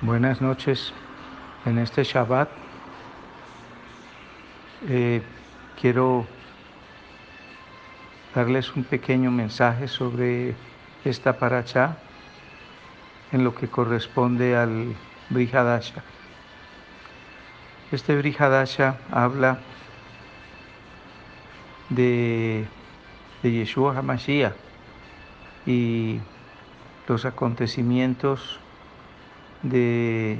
Buenas noches. En este Shabbat eh, quiero darles un pequeño mensaje sobre esta paracha en lo que corresponde al Brihadasha. Este Brihadasha habla de, de Yeshua HaMashiach y los acontecimientos de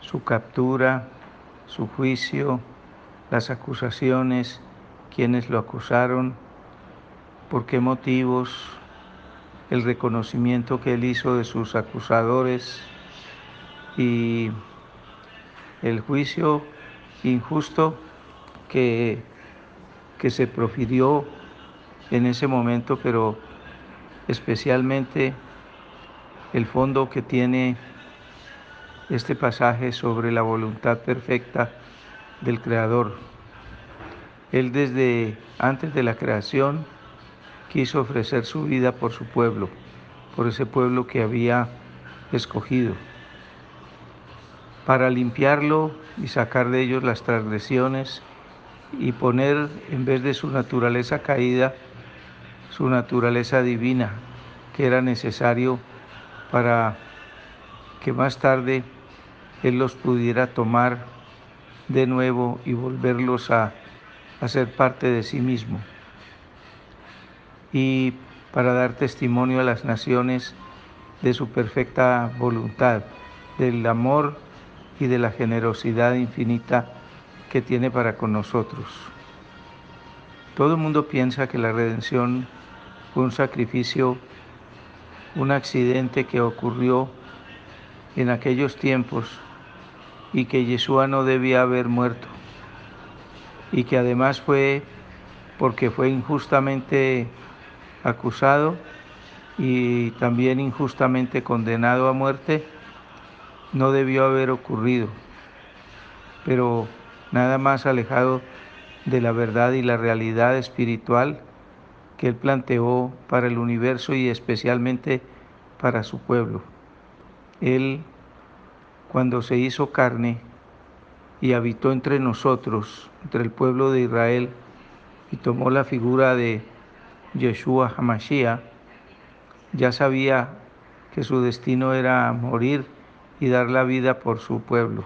su captura, su juicio, las acusaciones, quienes lo acusaron, por qué motivos, el reconocimiento que él hizo de sus acusadores y el juicio injusto que, que se profirió en ese momento, pero especialmente el fondo que tiene este pasaje sobre la voluntad perfecta del Creador. Él desde antes de la creación quiso ofrecer su vida por su pueblo, por ese pueblo que había escogido, para limpiarlo y sacar de ellos las transgresiones y poner en vez de su naturaleza caída, su naturaleza divina, que era necesario para que más tarde Él los pudiera tomar de nuevo y volverlos a, ser parte de sí mismo. Y para dar testimonio a las naciones de su perfecta voluntad, del amor y de la generosidad infinita que tiene para con nosotros. Todo el mundo piensa que la redención fue un sacrificio un accidente que ocurrió en aquellos tiempos y que Yeshua no debía haber muerto. Y que además fue porque fue injustamente acusado y también injustamente condenado a muerte, no debió haber ocurrido, pero nada más alejado de la verdad y la realidad espiritual que Él planteó para el universo y especialmente para su pueblo. Él, cuando se hizo carne y habitó entre nosotros, entre el pueblo de Israel, y tomó la figura de Yeshua Hamashiach, ya sabía que su destino era morir y dar la vida por su pueblo.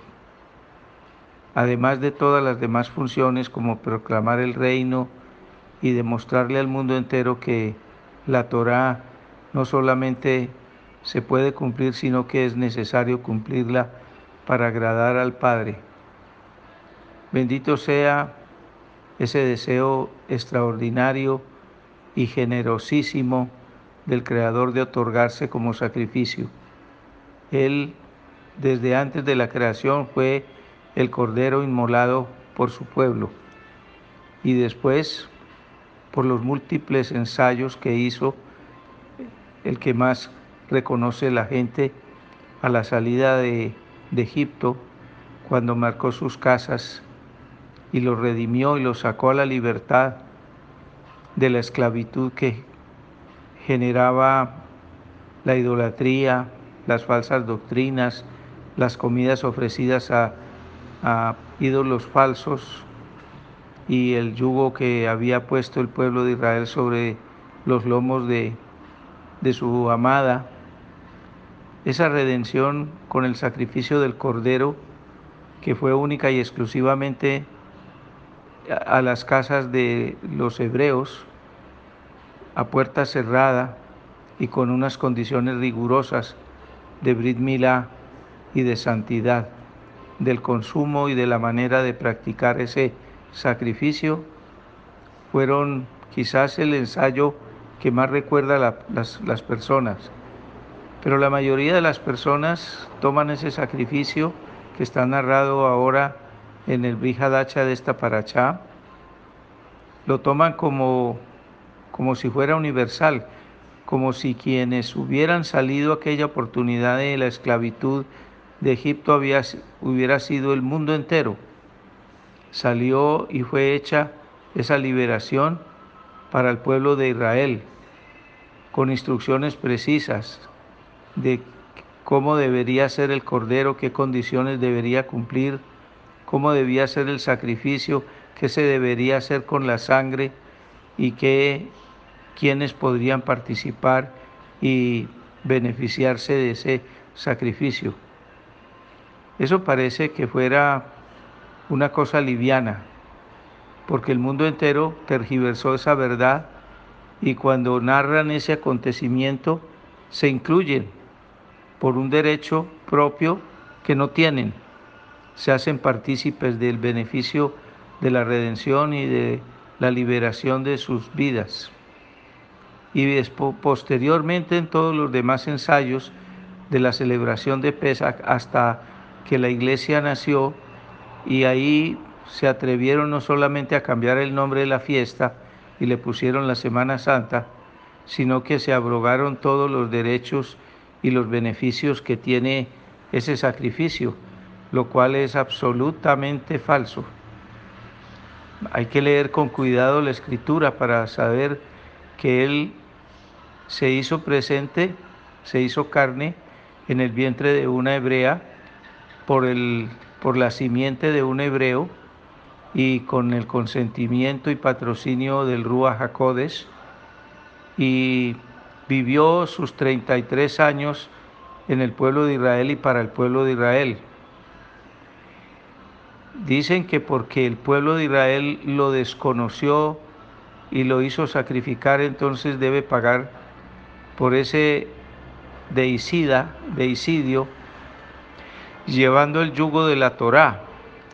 Además de todas las demás funciones como proclamar el reino, y demostrarle al mundo entero que la Torá no solamente se puede cumplir, sino que es necesario cumplirla para agradar al Padre. Bendito sea ese deseo extraordinario y generosísimo del Creador de otorgarse como sacrificio. Él, desde antes de la creación, fue el Cordero inmolado por su pueblo y después por los múltiples ensayos que hizo, el que más reconoce la gente a la salida de, Egipto, cuando marcó sus casas y los redimió y los sacó a la libertad de la esclavitud que generaba la idolatría, las falsas doctrinas, las comidas ofrecidas a, a ídolos falsos, y el yugo que había puesto el pueblo de Israel sobre los lomos de, de su amada. Esa redención con el sacrificio del Cordero, que fue única y exclusivamente a las casas de los hebreos, a puerta cerrada y con unas condiciones rigurosas de Brit Milá y de santidad, del consumo y de la manera de practicar ese sacrificio fueron quizás el ensayo que más recuerda las, las, personas. Pero la mayoría de las personas toman ese sacrificio que está narrado ahora en el Brihadacha de esta paracha, lo toman como, como si fuera universal, como si quienes hubieran salido aquella oportunidad de la esclavitud de Egipto hubiera sido el mundo entero salió y fue hecha esa liberación para el pueblo de Israel, con instrucciones precisas de cómo debería ser el cordero, qué condiciones debería cumplir, cómo debía ser el sacrificio, qué se debería hacer con la sangre y qué quiénes podrían participar y beneficiarse de ese sacrificio. Eso parece que fuera una cosa liviana, porque el mundo entero tergiversó esa verdad y cuando narran ese acontecimiento se incluyen por un derecho propio que no tienen, se hacen partícipes del beneficio de la redención y de la liberación de sus vidas. Y posteriormente en todos los demás ensayos de la celebración de Pesach hasta que la iglesia nació y ahí se atrevieron no solamente a cambiar el nombre de la fiesta y le pusieron la Semana Santa, sino que se abrogaron todos los derechos y los beneficios que tiene ese sacrificio, lo cual es absolutamente falso. Hay que leer con cuidado la escritura para saber que Él se hizo presente, se hizo carne en el vientre de una hebrea por, el, por la simiente de un hebreo y con el consentimiento y patrocinio del Rúa Jacodes y vivió sus 33 años en el pueblo de Israel y para el pueblo de Israel. Dicen que porque el pueblo de Israel lo desconoció y lo hizo sacrificar, entonces debe pagar por ese deicida, deicidio, llevando el yugo de la Torá.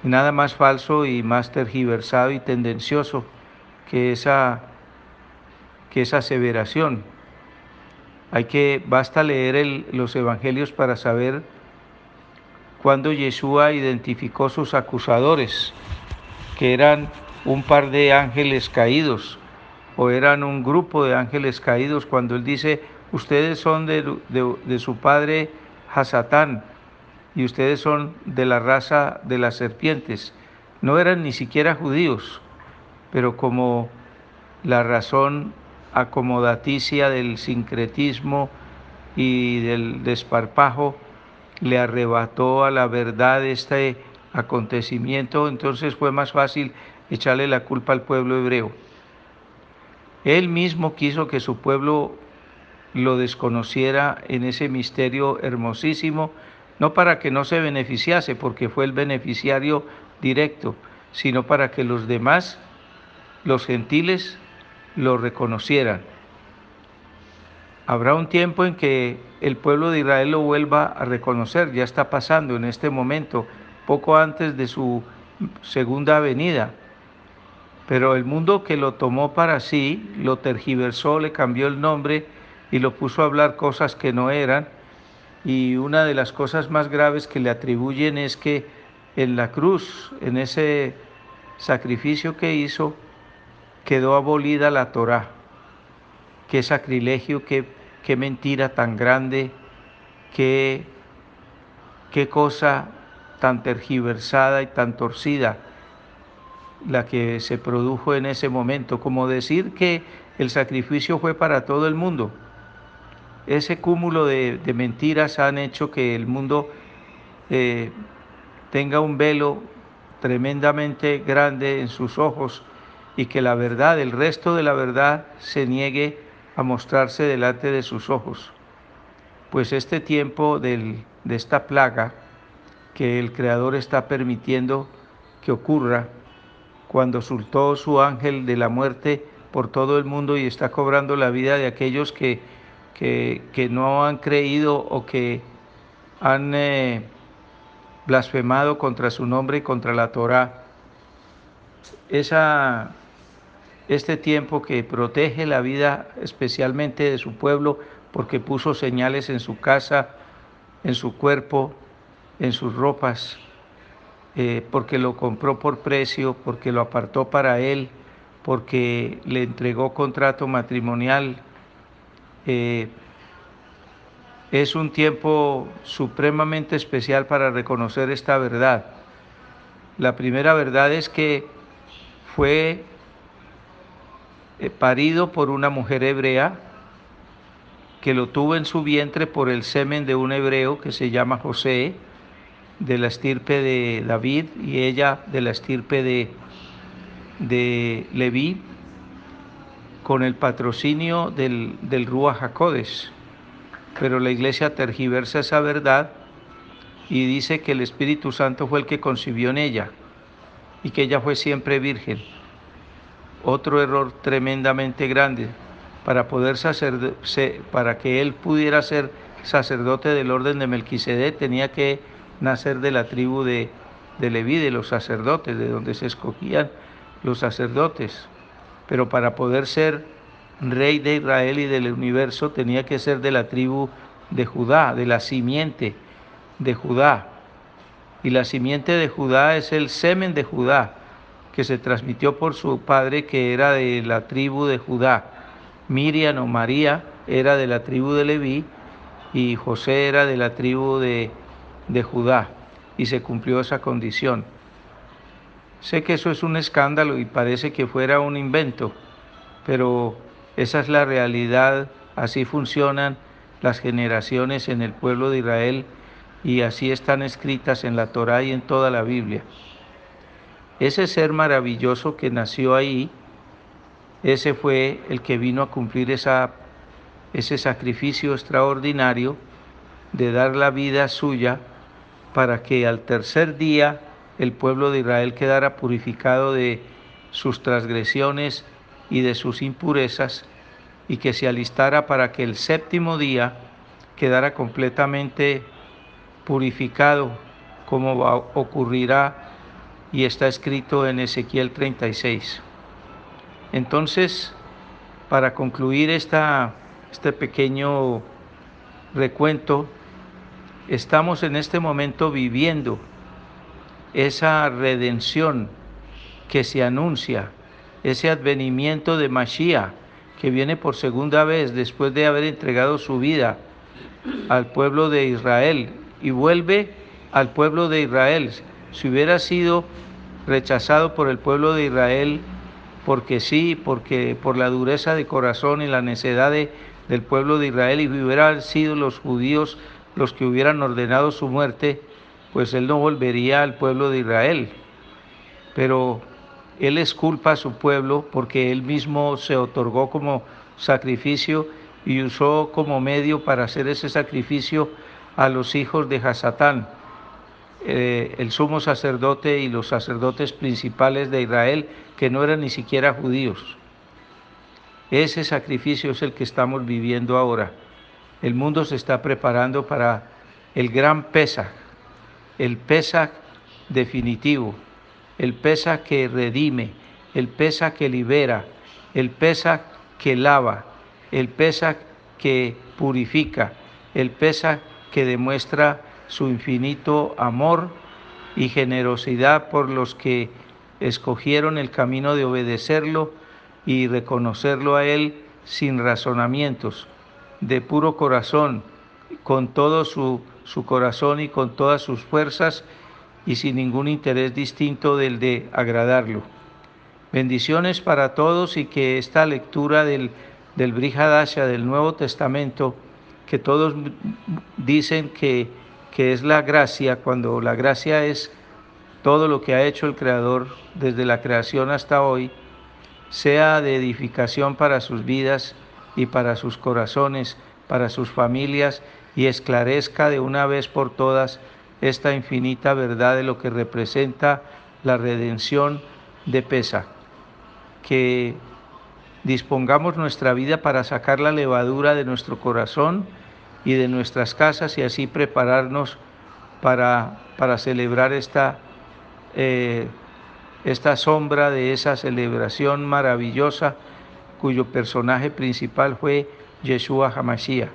Nada más falso y más tergiversado y tendencioso que esa, que esa aseveración. Hay que, basta leer los evangelios para saber cuando Yeshua identificó sus acusadores, que eran un par de ángeles caídos, o eran un grupo de ángeles caídos, cuando él dice, ustedes son de, de su padre Hasatán, y ustedes son de la raza de las serpientes. No eran ni siquiera judíos, pero como la razón acomodaticia del sincretismo y del desparpajo le arrebató a la verdad este acontecimiento, entonces fue más fácil echarle la culpa al pueblo hebreo. Él mismo quiso que su pueblo lo desconociera en ese misterio hermosísimo no para que no se beneficiase, porque fue el beneficiario directo, sino para que los demás, los gentiles, lo reconocieran. Habrá un tiempo en que el pueblo de Israel lo vuelva a reconocer, ya está pasando en este momento, poco antes de su segunda venida. Pero el mundo que lo tomó para sí, lo tergiversó, le cambió el nombre y lo puso a hablar cosas que no eran, y una de las cosas más graves que le atribuyen es que en la cruz, en ese sacrificio que hizo, quedó abolida la Torá. Qué sacrilegio, qué, mentira tan grande, qué cosa tan tergiversada y tan torcida la que se produjo en ese momento, como decir que el sacrificio fue para todo el mundo ese cúmulo de, mentiras han hecho que el mundo eh, tenga un velo tremendamente grande en sus ojos y que la verdad, el resto de la verdad, se niegue a mostrarse delante de sus ojos. Pues este tiempo de esta plaga que el Creador está permitiendo que ocurra, cuando soltó su ángel de la muerte por todo el mundo y está cobrando la vida de aquellos que que, no han creído o que han eh, blasfemado contra su nombre y contra la Torah. Esa, este tiempo que protege la vida especialmente de su pueblo porque puso señales en su casa, en su cuerpo, en sus ropas, eh, porque lo compró por precio, porque lo apartó para él, porque le entregó contrato matrimonial eh, es un tiempo supremamente especial para reconocer esta verdad. La primera verdad es que fue eh, parido por una mujer hebrea que lo tuvo en su vientre por el semen de un hebreo que se llama José, de la estirpe de David, y ella de la estirpe de, de Leví, con el patrocinio del, del Ruach HaKodesh. Pero la iglesia tergiversa esa verdad y dice que el Espíritu Santo fue el que concibió en ella y que ella fue siempre virgen. Otro error tremendamente grande para poder para que él pudiera ser sacerdote del orden de Melquisedec tenía que nacer de la tribu de, de Leví, de los sacerdotes, de donde se escogían los sacerdotes. Pero para poder ser rey de Israel y del universo tenía que ser de la tribu de Judá, de la simiente de Judá. Y la simiente de Judá es el semen de Judá, que se transmitió por su padre que era de la tribu de Judá. Miriam o María era de la tribu de Leví y José era de la tribu de, de Judá y se cumplió esa condición. Sé que eso es un escándalo y parece que fuera un invento, pero esa es la realidad, así funcionan las generaciones en el pueblo de Israel y así están escritas en la Torá y en toda la Biblia. Ese ser maravilloso que nació ahí ese fue el que vino a cumplir ese sacrificio extraordinario de dar la vida suya para que al tercer día el pueblo de Israel quedara purificado de sus transgresiones y de sus impurezas y que se alistara para que el séptimo día quedara completamente purificado como ocurrirá y está escrito en Ezequiel 36. Entonces, para concluir esta, este pequeño recuento, estamos en este momento viviendo esa redención que se anuncia, ese advenimiento de Mashiach que viene por segunda vez después de haber entregado su vida al pueblo de Israel y vuelve al pueblo de Israel. Si hubiera sido rechazado por el pueblo de Israel, porque sí, porque por la dureza de corazón y la necedad del pueblo de Israel y hubieran sido los judíos los que hubieran ordenado su muerte, pues él no volvería al pueblo de Israel. Pero él es culpa a su pueblo porque él mismo se otorgó como sacrificio y usó como medio para hacer ese sacrificio a los hijos de Hasatán eh, el sumo sacerdote y los sacerdotes principales de Israel, que no eran ni siquiera judíos. Ese sacrificio es el que estamos viviendo ahora. El mundo se está preparando para el gran Pesach, el Pesach definitivo, el Pesach que redime, el Pesach que libera, el Pesach que lava, el Pesach que purifica, el Pesach que demuestra su infinito amor y generosidad por los que escogieron el camino de obedecerlo y reconocerlo a Él sin razonamientos, de puro corazón, con todo su, su corazón y con todas sus fuerzas y sin ningún interés distinto del de agradarlo. Bendiciones para todos y que esta lectura del, del Brihadasha del Nuevo Testamento, que todos dicen que que es la gracia, cuando la gracia es todo lo que ha hecho el Creador desde la creación hasta hoy, sea de edificación para sus vidas y para sus corazones, para sus familias, y esclarezca de una vez por todas esta infinita verdad de lo que representa la redención de Pesa. Que dispongamos nuestra vida para sacar la levadura de nuestro corazón, y de nuestras casas y así prepararnos para, para celebrar esta, eh, esta sombra de esa celebración maravillosa cuyo personaje principal fue Yeshua Hamashiach.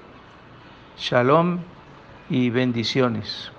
Shalom y bendiciones.